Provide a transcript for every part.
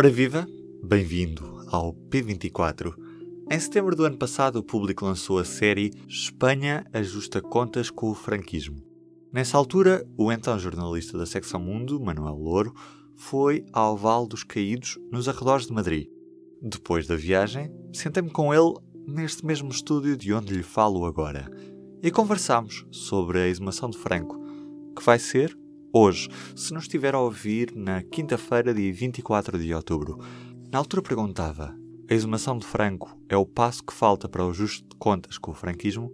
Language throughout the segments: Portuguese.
Ora viva, bem-vindo ao P24. Em setembro do ano passado, o público lançou a série Espanha ajusta contas com o franquismo. Nessa altura, o então jornalista da secção Mundo, Manuel Louro, foi ao Val dos Caídos, nos arredores de Madrid. Depois da viagem, sentei-me com ele neste mesmo estúdio de onde lhe falo agora e conversámos sobre a exumação de Franco, que vai ser hoje, se nos estiver a ouvir na quinta-feira, dia 24 de outubro. Na altura perguntava: a exumação de Franco é o passo que falta para o ajuste de contas com o franquismo?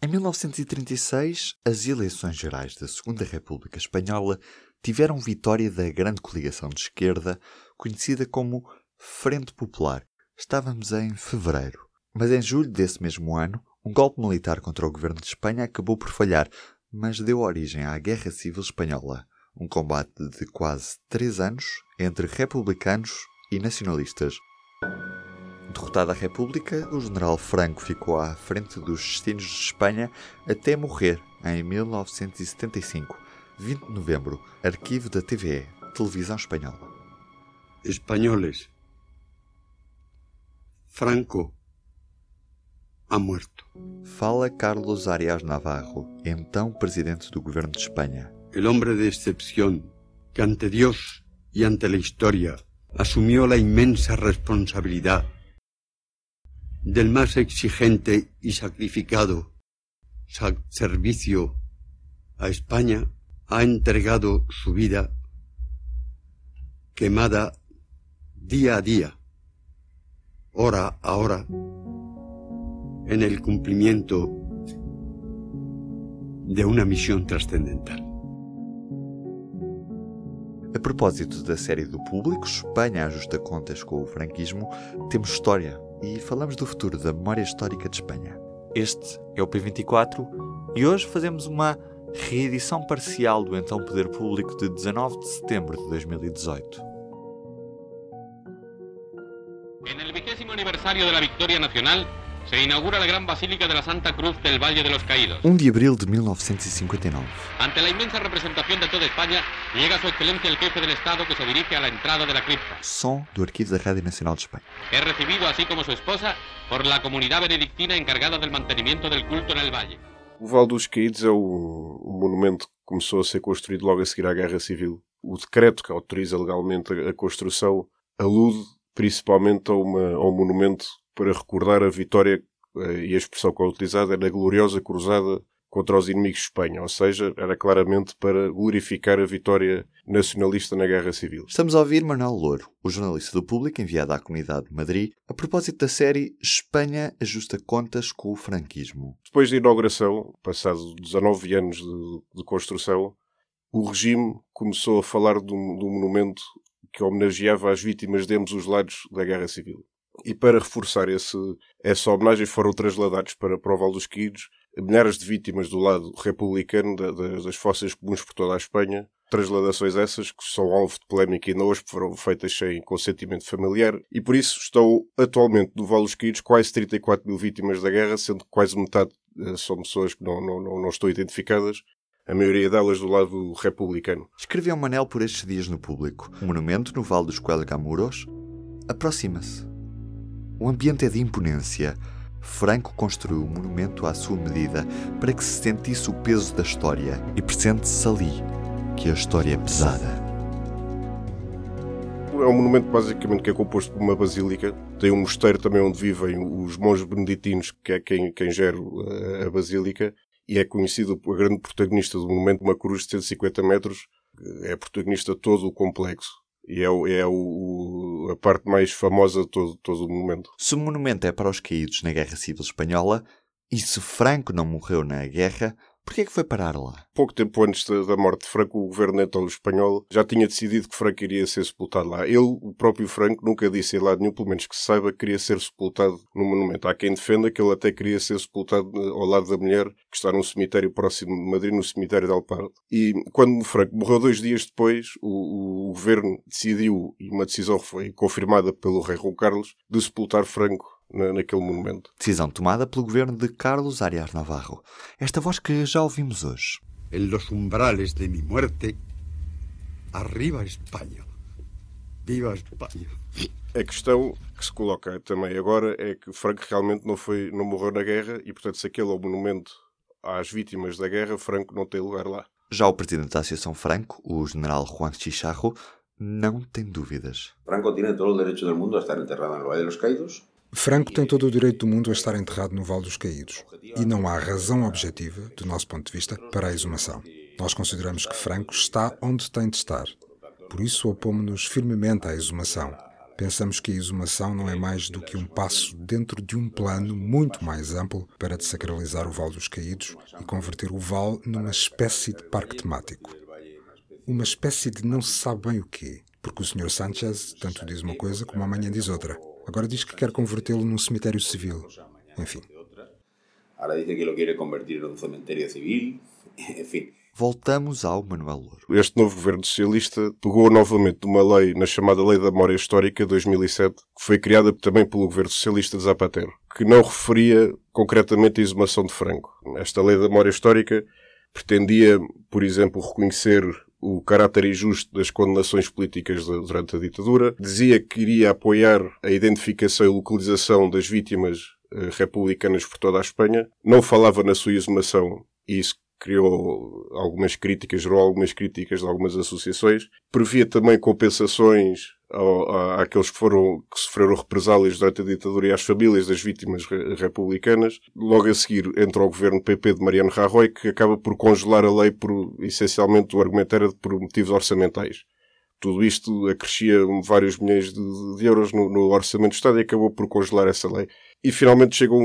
Em 1936, as eleições gerais da Segunda República Espanhola tiveram vitória da grande coligação de esquerda, conhecida como Frente Popular. Estávamos em fevereiro. Mas em julho desse mesmo ano, um golpe militar contra o governo de Espanha acabou por falhar, mas deu origem à Guerra Civil Espanhola, um combate de quase três anos entre republicanos e nacionalistas. Derrotada a República, o general Franco ficou à frente dos destinos de Espanha até morrer em 1975, 20 de novembro, arquivo da TVE, Televisão Espanhola. Espanholes. Franco ha muerto. Fala Carlos Arias Navarro, então presidente do governo de Espanha. El hombre de excepción que ante Dios y ante la historia asumió la inmensa responsabilidad del más exigente y sacrificado servicio a España, ha entregado su vida quemada día a día, hora a hora, en el cumplimiento de uma missão trascendental. A propósito da série do público, Espanha ajusta contas com o franquismo, temos história e falamos do futuro da memória histórica de Espanha. Este é o P24 e hoje fazemos uma reedição parcial do então Poder Público de 19 de setembro de 2018. En el vigésimo aniversario de la victoria nacional, se inaugura la gran Basílica de la Santa Cruz del Valle de los Caídos. 1 de abril de 1959. Ante la inmensa representación de toda España, llega su excelencia el jefe del Estado que se dirige a la entrada de la cripta. Som do Arquivo da Rádio Nacional de Espanha. Es recibido, así como su esposa, por la comunidad benedictina encargada del mantenimiento del culto en el valle. O Val dos Caídos é o, o monumento que começou a ser construído logo a seguir à Guerra Civil. O decreto que autoriza legalmente a, a construção alude principalmente a, uma, a um monumento para recordar a vitória eh, e a expressão que é utilizada era a gloriosa cruzada contra os inimigos de Espanha, ou seja, era claramente para glorificar a vitória nacionalista na Guerra Civil. Estamos a ouvir Manuel Louro, o jornalista do público enviado à comunidade de Madrid, a propósito da série Espanha ajusta contas com o franquismo. Depois da inauguração, passados 19 anos de, de construção, o regime começou a falar de um, de um monumento que homenageava as vítimas de ambos os lados da Guerra Civil. E para reforçar esse, essa homenagem foram trasladados para, o Val dos Caídos milhares de vítimas do lado republicano da, da, das fossas comuns por toda a Espanha. Trasladações essas que são alvo de polémica não hoje foram feitas sem consentimento familiar e por isso estão atualmente no Val dos Caídos quase 34 mil vítimas da guerra, sendo que quase metade eh, são pessoas que não, não, não, não estão identificadas a maioria delas do lado republicano. Escreveu Manel por estes dias no público. O monumento no Vale dos Coelgamuros aproxima-se. O ambiente é de imponência. Franco construiu o monumento à sua medida para que se sentisse o peso da história e presente-se ali que a história é pesada. É um monumento basicamente que é composto por uma basílica. Tem um mosteiro também onde vivem os monges beneditinos, que é quem, quem gera a basílica. E é conhecido a grande protagonista do monumento, uma cruz de 150 metros. É protagonista de todo o complexo e é, é o, a parte mais famosa de todo, todo o monumento. Se o monumento é para os caídos na Guerra Civil Espanhola, e se Franco não morreu na guerra, Porquê é que foi parar lá? Pouco tempo antes da morte de Franco, o governo então espanhol já tinha decidido que Franco iria ser sepultado lá. Ele, o próprio Franco, nunca disse em lado nenhum, pelo menos que se saiba, que queria ser sepultado no monumento. Há quem defenda que ele até queria ser sepultado eh, ao lado da mulher, que está num cemitério próximo de Madrid, no cemitério de Alpardo. E quando Franco morreu dois dias depois, o, o governo decidiu, e uma decisão foi confirmada pelo rei João Carlos, de sepultar Franco na, naquele monumento. Decisão tomada pelo governo de Carlos Arias Navarro. Esta voz que já ouvimos hoje. En los umbrales de mi muerte, arriba España. Viva Espanha! A questão que se coloca também agora é que Franco realmente não, foi, não morreu na guerra e, portanto, se aquele é o monumento às vítimas da guerra, Franco não tem lugar lá. Já o presidente da Associação Franco, o general Juan Chicharro, não tem dúvidas. Franco tem todo o direito do mundo a estar enterrado no Vale dos Caídos. Franco tem todo o direito do mundo a estar enterrado no Vale dos Caídos. E não há razão objetiva, do nosso ponto de vista, para a exumação. Nós consideramos que Franco está onde tem de estar. Por isso opomos-nos firmemente à exumação. Pensamos que a exumação não é mais do que um passo dentro de um plano muito mais amplo para desacralizar o Vale dos Caídos e converter o Vale numa espécie de parque temático. Uma espécie de não se sabe bem o quê, porque o Sr. Sanchez tanto diz uma coisa como amanhã diz outra. Agora diz que quer convertê-lo num cemitério civil. Enfim. Agora diz que lo quer convertir num cemitério civil. Enfim. Voltamos ao Manuel Louro. Este novo governo socialista pegou novamente de uma lei na chamada Lei da Memória Histórica 2007, que foi criada também pelo governo socialista de Zapatero, que não referia concretamente a exumação de Franco. Esta Lei da Memória Histórica pretendia, por exemplo, reconhecer o caráter injusto das condenações políticas durante a ditadura, dizia que iria apoiar a identificação e localização das vítimas eh, republicanas por toda a Espanha, não falava na sua exumação e isso criou algumas críticas, gerou algumas críticas de algumas associações. Previa também compensações àqueles que foram que sofreram represálias durante a ditadura e às famílias das vítimas republicanas. Logo a seguir entra o governo PP de Mariano Rajoy, que acaba por congelar a lei por, essencialmente, o argumento era por motivos orçamentais. Tudo isto acrescia vários milhões de, de euros no, no, orçamento do Estado e acabou por congelar essa lei. E finalmente chega um,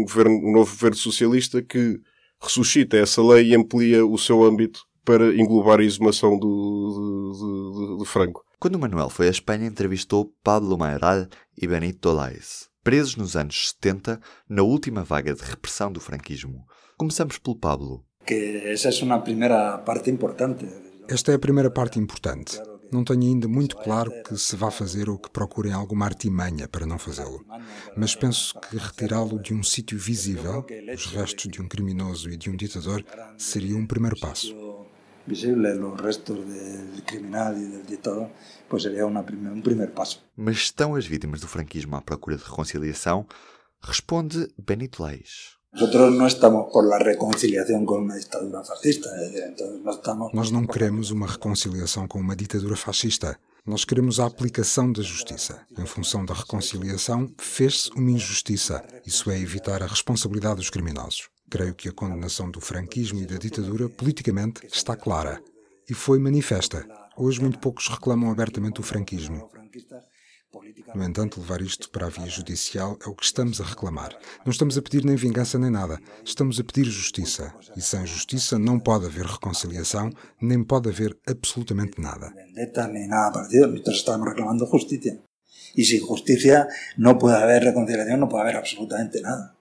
um, governo, um novo governo socialista que ressuscita essa lei e amplia o seu âmbito para englobar a exumação do, de, de, de Franco. Quando Manuel foi à Espanha, entrevistou Pablo Maioral e Benito Lais, presos nos anos 70, na última vaga de repressão do franquismo. Começamos pelo Pablo. Que essa é uma primeira parte importante. Esta é a primeira parte importante. Não tenho ainda muito claro que se vá fazer ou que procurem alguma artimanha para não fazê-lo. Mas penso que retirá-lo de um sítio visível, os restos de um criminoso e de um ditador, seria um primeiro passo. Visível, os restos do criminal e do ditador, pois seria um primeiro passo. Mas estão as vítimas do franquismo à procura de reconciliação? Responde Benito Leis. Nosotros no estamos por la reconciliación con una dictadura fascista. Entonces no estamos... Nós não queremos uma reconciliação com uma ditadura fascista. Nós queremos a aplicação da justiça. Em função da reconciliação, fez-se uma injustiça. Isso é evitar a responsabilidade dos criminosos. Creio que a condenação do franquismo e da ditadura, politicamente, está clara. E foi manifesta. Hoje, muito poucos reclamam abertamente o franquismo. No entanto, levar isto para a via judicial é o que estamos a reclamar. Não estamos a pedir nem vingança nem nada. Estamos a pedir justiça. E sem justiça não pode haver reconciliação, nem pode haver absolutamente nada. estamos reclamando justiça. E sem justiça não pode haver reconciliação, não pode haver absolutamente nada.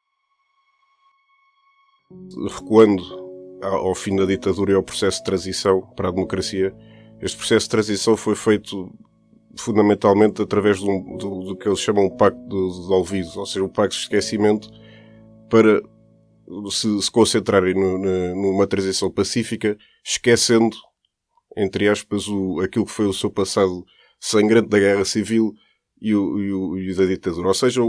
Recuando ao fim da ditadura e ao processo de transição para a democracia, este processo de transição foi feito fundamentalmente através do, do, do, que eles chamam o pacto de, de olvido, ou seja, o pacto de esquecimento, para se, se concentrarem no, na, numa transição pacífica, esquecendo, entre aspas, o, aquilo que foi o seu passado sangrante da guerra civil e, o, e, o, e da ditadura. Ou seja,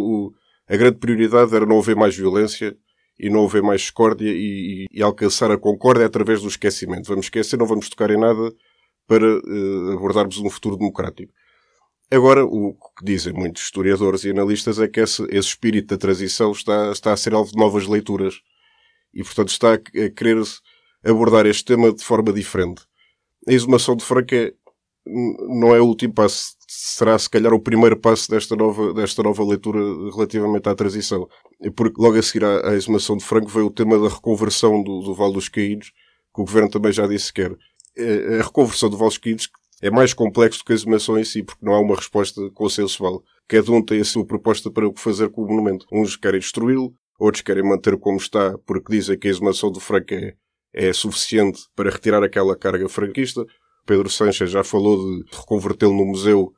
a grande prioridade era não haver mais violência e não haver mais discórdia e, e, alcançar a concórdia através do esquecimento. Vamos esquecer, não vamos tocar em nada para uh, abordarmos um futuro democrático. Agora, o que dizem muitos historiadores e analistas é que esse, esse espírito da transição está, está a ser alvo de novas leituras e, portanto, está a querer abordar este tema de forma diferente. A exumação de Franco é, não é o último passo, será se calhar o primeiro passo desta nova, desta nova leitura relativamente à transição. Porque logo a seguir à, à exumação de Franco veio o tema da reconversão do, do Vale dos Caídos, que o governo também já disse que quer. A reconversão do Vale dos Caídos é mais complexo do que a exumação em si, porque não há uma resposta consensual. Cada um tem a sua proposta para o que fazer com o monumento. Uns querem destruí-lo, outros querem manter como está, porque dizem que a exumação do Franco é, é suficiente para retirar aquela carga franquista. Pedro Sanches já falou de reconvertê-lo no museu,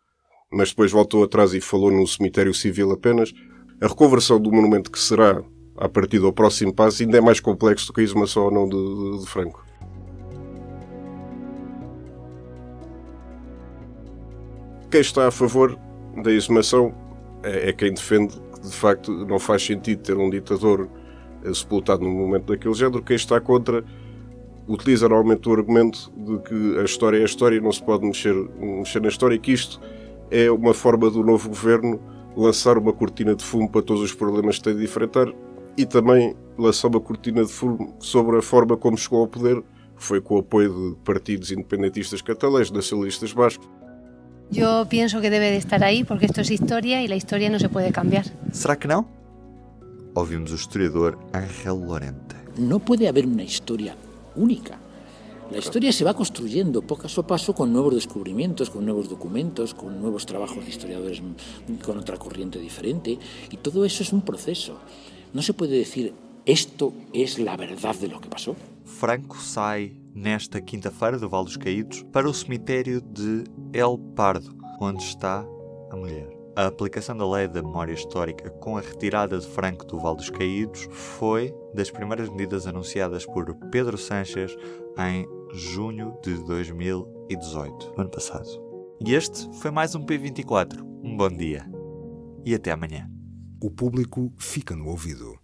mas depois voltou atrás e falou no cemitério civil apenas. A reconversão do monumento que será, a partir do próximo passo, ainda é mais complexo do que a exumação ou não de, de, de Franco. Quem está a favor da exumação é, é quem defende que de facto não faz sentido ter um ditador eh, sepultado no momento daquele género. Quem está contra utiliza normalmente o argumento de que a história é a história e não se pode mexer, mexer na história e que isto é uma forma do novo governo lançar uma cortina de fumo para todos os problemas que tem de enfrentar e também lançar uma cortina de fumo sobre a forma como chegou ao poder, foi com o apoio de partidos independentistas catalães, nacionalistas bascos. Eu penso que deve de estar aí porque isto é história e a história não se pode cambiar. Será que não? Ouvimos o historiador Ángel Lorente. No puede haber una historia única. La historia se va construyendo paso a paso con nuevos descubrimientos, con nuevos documentos, con nuevos trabajos de historiadores con otra corriente diferente. Y todo eso es un proceso. No se puede decir esto es la verdad de lo que pasó. Franco sai nesta quinta-feira do Val dos Caídos para o cemitério de El Pardo, onde está a mulher. A aplicação da lei da memória histórica com a retirada de Franco do Val dos Caídos foi das primeiras medidas anunciadas por Pedro Sanches em junho de 2018, ano passado. E este foi mais um P24. Um bom dia e até amanhã. O público fica no ouvido.